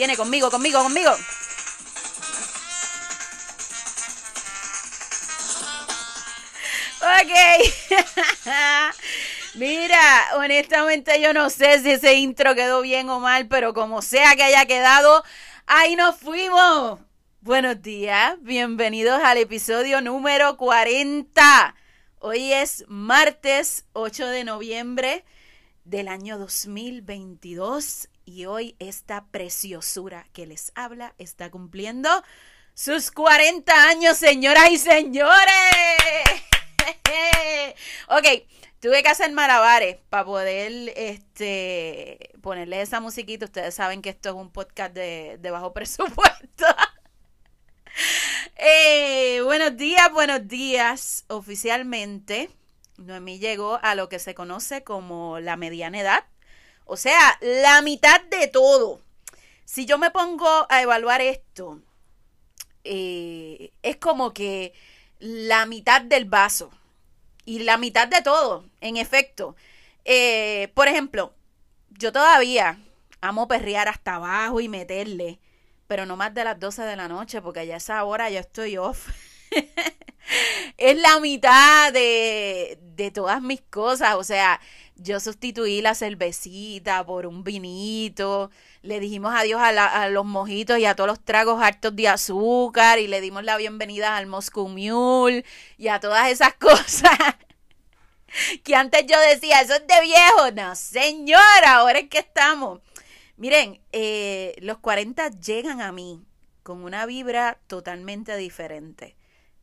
Viene conmigo, conmigo, conmigo. Ok. Mira, honestamente yo no sé si ese intro quedó bien o mal, pero como sea que haya quedado, ahí nos fuimos. Buenos días, bienvenidos al episodio número 40. Hoy es martes 8 de noviembre del año 2022 y hoy esta preciosura que les habla está cumpliendo sus 40 años, señoras y señores. ok, tuve que hacer malabares para poder este, ponerle esa musiquita. Ustedes saben que esto es un podcast de, bajo presupuesto. eh, buenos días, buenos días. Oficialmente, Noemí llegó a lo que se conoce como la mediana edad. O sea, la mitad de todo. Si yo me pongo a evaluar esto, eh, es como que la mitad del vaso y la mitad de todo, en efecto. Eh, por ejemplo, yo todavía amo perrear hasta abajo y meterle, pero no más de las 12 de la noche, porque ya esa hora yo estoy off. es la mitad de, de todas mis cosas, o sea, yo sustituí la cervecita por un vinito, le dijimos adiós a, los mojitos y a todos los tragos hartos de azúcar y le dimos la bienvenida al Moscow Mule y a todas esas cosas que antes yo decía, eso es de viejo. No, señora, ahora es que estamos. Miren, eh, los 40 llegan a mí con una vibra totalmente diferente.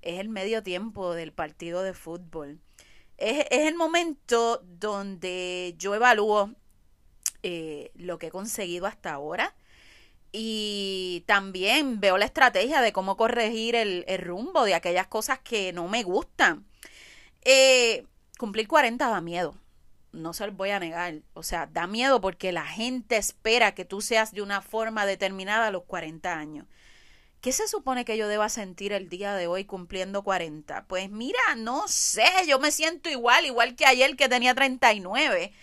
Es el medio tiempo del partido de fútbol es, el momento donde yo evalúo eh, lo que he conseguido hasta ahora y también veo la estrategia de cómo corregir el, rumbo de aquellas cosas que no me gustan. Eh, cumplir 40 da miedo, no se lo voy a negar. O sea, da miedo porque la gente espera que tú seas de una forma determinada a los 40 años. ¿Qué se supone que yo deba sentir el día de hoy cumpliendo 40? Pues mira, no sé, yo me siento igual, igual que ayer que tenía 39.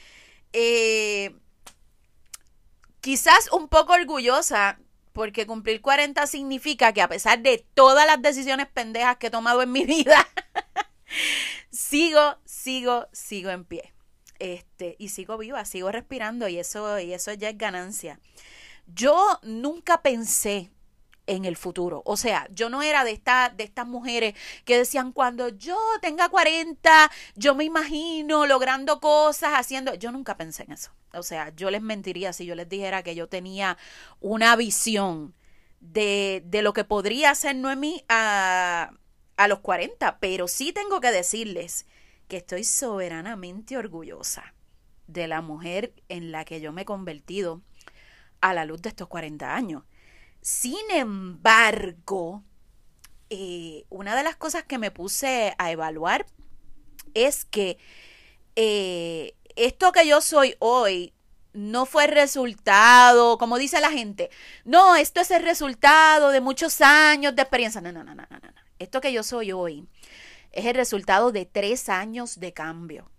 Eh, quizás un poco orgullosa porque cumplir 40 significa que a pesar de todas las decisiones pendejas que he tomado en mi vida, sigo, sigo, sigo en pie. Este, y sigo viva, sigo respirando y eso, y eso ya es ganancia. Yo nunca pensé en el futuro. O sea, yo no era de, esta, de estas mujeres que decían, cuando yo tenga 40, yo me imagino logrando cosas, haciendo... Yo nunca pensé en eso. O sea, yo les mentiría si yo les dijera que yo tenía una visión de, de lo que podría hacer Noemí a, a los 40, pero sí tengo que decirles que estoy soberanamente orgullosa de la mujer en la que yo me he convertido a la luz de estos 40 años. Sin embargo, eh, una de las cosas que me puse a evaluar es que eh, esto que yo soy hoy no fue resultado, como dice la gente, no, esto es el resultado de muchos años de experiencia. No, no, no, no, no, no. Esto que yo soy hoy es el resultado de tres años de cambio.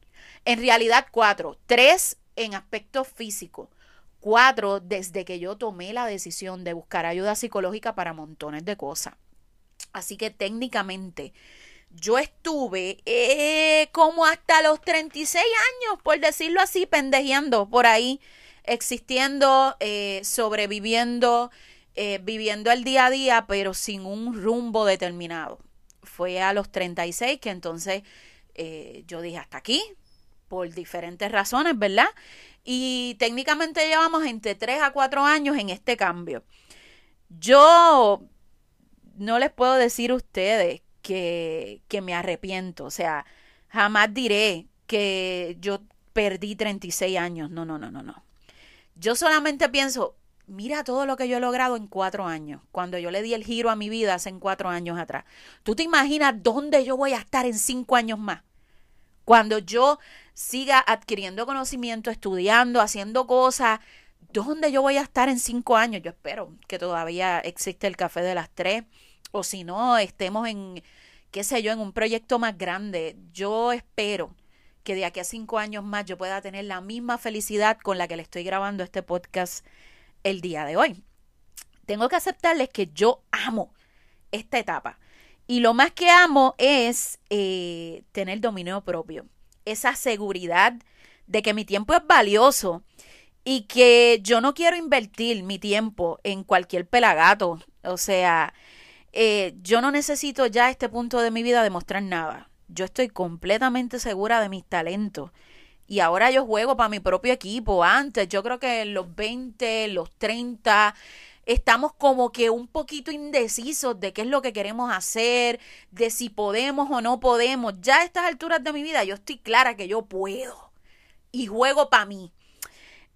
En realidad, cuatro. Tres en aspecto físico, Cuatro, desde que yo tomé la decisión de buscar ayuda psicológica para montones de cosas. Así que técnicamente yo estuve eh, como hasta los 36 años, por decirlo así, pendejeando por ahí, existiendo, eh, sobreviviendo, eh, viviendo el día a día, pero sin un rumbo determinado. Fue a los 36 que entonces yo dije hasta aquí, por diferentes razones, ¿verdad? Y técnicamente llevamos entre 3 a 4 años en este cambio. Yo no les puedo decir a ustedes que, que me arrepiento. O sea, jamás diré que yo perdí 36 años. No, no, no, no, no. Yo solamente pienso, mira todo lo que yo he logrado en cuatro años, cuando yo le di el giro a mi vida hace cuatro años atrás. ¿Tú te imaginas dónde yo voy a estar en cinco años más? Cuando yo siga adquiriendo conocimiento, estudiando, haciendo cosas, ¿dónde yo voy a estar en cinco años? Yo espero que todavía existe el café de las tres, o si no, estemos en, qué sé yo, en un proyecto más grande. Yo espero que de aquí a cinco años más yo pueda tener la misma felicidad con la que le estoy grabando este podcast el día de hoy. Tengo que aceptarles que yo amo esta etapa. Y lo más que amo es eh, tener dominio propio, esa seguridad de que mi tiempo es valioso y que yo no quiero invertir mi tiempo en cualquier pelagato. O sea, eh, yo no necesito ya a este punto de mi vida demostrar nada. Yo estoy completamente segura de mis talentos y ahora yo juego para mi propio equipo. Antes, yo creo que en los 20, los 30, estamos como que un poquito indecisos de qué es lo que queremos hacer, de si podemos o no podemos. Ya a estas alturas de mi vida yo estoy clara que yo puedo y juego para mí.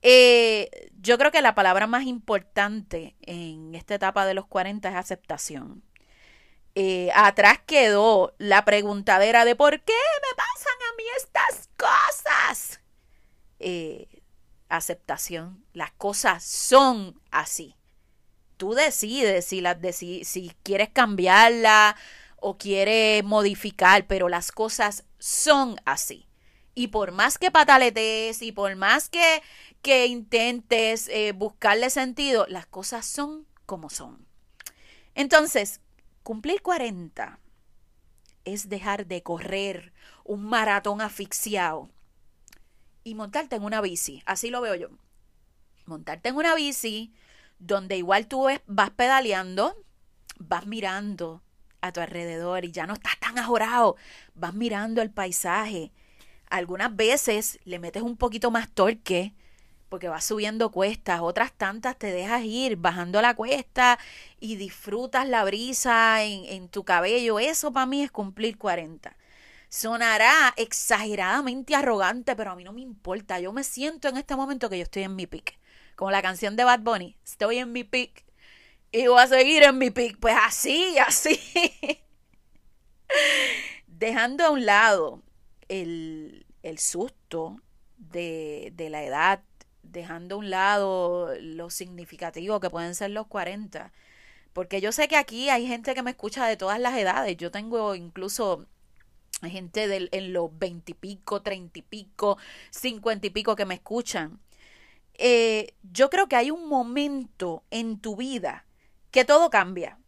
Eh, yo creo que la palabra más importante en esta etapa de los 40 es aceptación. Eh, atrás quedó la preguntadera de por qué me pasan a mí estas cosas. Eh, aceptación. Las cosas son así. Tú decides si, las si quieres cambiarla o quieres modificar, pero las cosas son así. Y por más que pataletes y por más que, que intentes eh, buscarle sentido, las cosas son como son. Entonces, Cumplir 40 es dejar de correr un maratón asfixiado y montarte en una bici. Así lo veo yo. Montarte en una bici donde igual tú vas pedaleando, vas mirando a tu alrededor y ya no estás tan ajorado, vas mirando el paisaje. Algunas veces le metes un poquito más torque porque vas subiendo cuestas, otras tantas te dejas ir bajando la cuesta y disfrutas la brisa en, en tu cabello. Eso para mí es cumplir 40. Sonará exageradamente arrogante, pero a mí no me importa. Yo me siento en este momento que yo estoy en mi pick. Como la canción de Bad Bunny, estoy en mi pick y voy a seguir en mi pick. Pues así, así. Dejando a un lado el, el susto de, de la edad dejando a un lado lo significativo que pueden ser los 40. Porque yo sé que aquí hay gente que me escucha de todas las edades. Yo tengo incluso gente en los 20 y pico, 30 y pico, 50 y pico que me escuchan. Eh, yo creo que hay un momento en tu vida que todo cambia.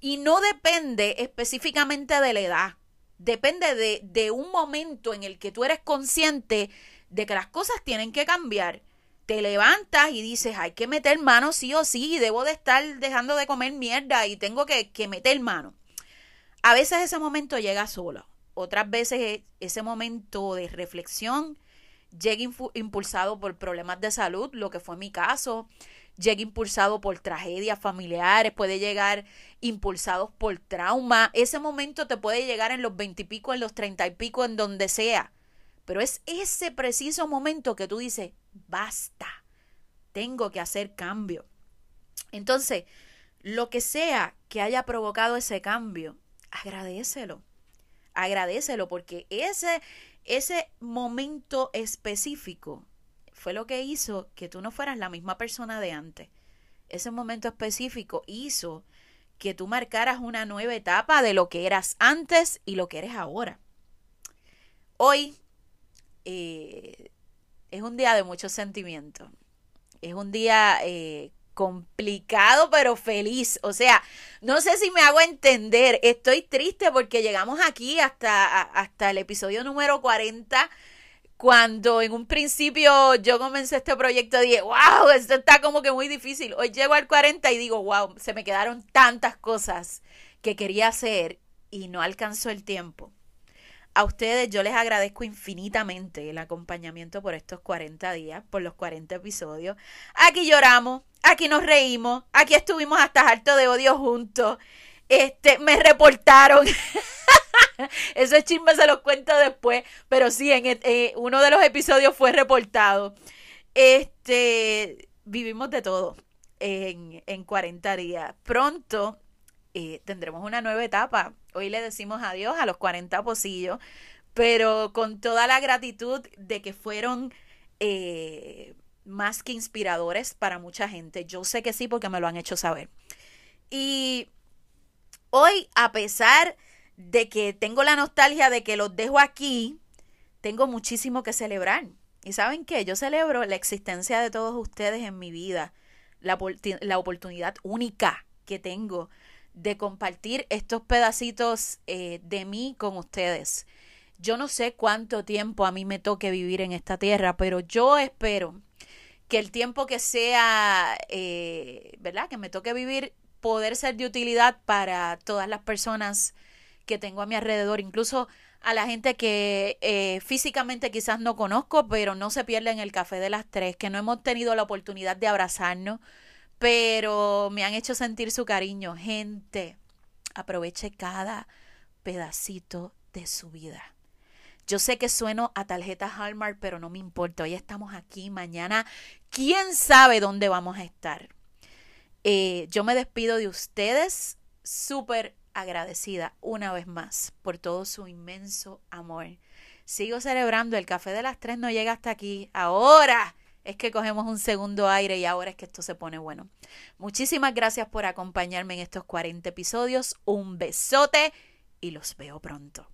Y no depende específicamente de la edad. Depende de, de un momento en el que tú eres consciente de que las cosas tienen que cambiar, te levantas y dices, hay que meter mano sí o sí, debo de estar dejando de comer mierda y tengo que, que meter mano. A veces ese momento llega solo, otras veces e, ese momento de reflexión llega impulsado por problemas de salud, lo que fue mi caso, llega impulsado por tragedias familiares, puede llegar impulsados por trauma. Ese momento te puede llegar en los veintipico, en los treinta y pico, en donde sea. Pero es ese preciso momento que tú dices, basta, tengo que hacer cambio. Entonces, lo que sea que haya provocado ese cambio, agradecelo. Agradecelo porque ese, ese momento específico fue lo que hizo que tú no fueras la misma persona de antes. Ese momento específico hizo que tú marcaras una nueva etapa de lo que eras antes y lo que eres ahora. Hoy eh, es un día de muchos sentimientos. Es un día eh, complicado pero feliz. O sea, no sé si me hago entender. Estoy triste porque llegamos aquí hasta, hasta el episodio número 40. Cuando en un principio yo comencé este proyecto, dije, wow, esto está como que muy difícil. Hoy llego al 40 y digo, wow, se me quedaron tantas cosas que quería hacer y no alcanzó el tiempo. A ustedes yo les agradezco infinitamente el acompañamiento por estos 40 días, por los 40 episodios. Aquí lloramos, aquí nos reímos, aquí estuvimos hasta harto de odio juntos. Este, me reportaron. Ese chisme se los cuento después, pero sí, en eh, uno de los episodios fue reportado. Este, vivimos de todo en, en 40 días. Pronto eh, tendremos una nueva etapa. Hoy le decimos adiós a los 40 pocillos, pero con toda la gratitud de que fueron eh, más que inspiradores para mucha gente. Yo sé que sí porque me lo han hecho saber. Y hoy, a pesar de que tengo la nostalgia de que los dejo aquí, tengo muchísimo que celebrar. ¿Y saben qué? Yo celebro la existencia de todos ustedes en mi vida, la, la oportunidad única que tengo de compartir estos pedacitos eh, de mí con ustedes. Yo no sé cuánto tiempo a mí me toque vivir en esta tierra, pero yo espero que el tiempo que sea, eh, ¿verdad? Que me toque vivir, poder ser de utilidad para todas las personas que tengo a mi alrededor, incluso a la gente que eh, físicamente quizás no conozco, pero no se pierde en el café de las tres, que no hemos tenido la oportunidad de abrazarnos, pero me han hecho sentir su cariño. Gente, aproveche cada pedacito de su vida. Yo sé que sueno a tarjeta Hallmark, pero no me importa. Hoy estamos aquí, mañana, quién sabe dónde vamos a estar. Eh, yo me despido de ustedes súper agradecida una vez más por todo su inmenso amor. Sigo celebrando, el café de las tres no llega hasta aquí. Ahora es que cogemos un segundo aire y ahora es que esto se pone bueno. Muchísimas gracias por acompañarme en estos 40 episodios. Un besote y los veo pronto.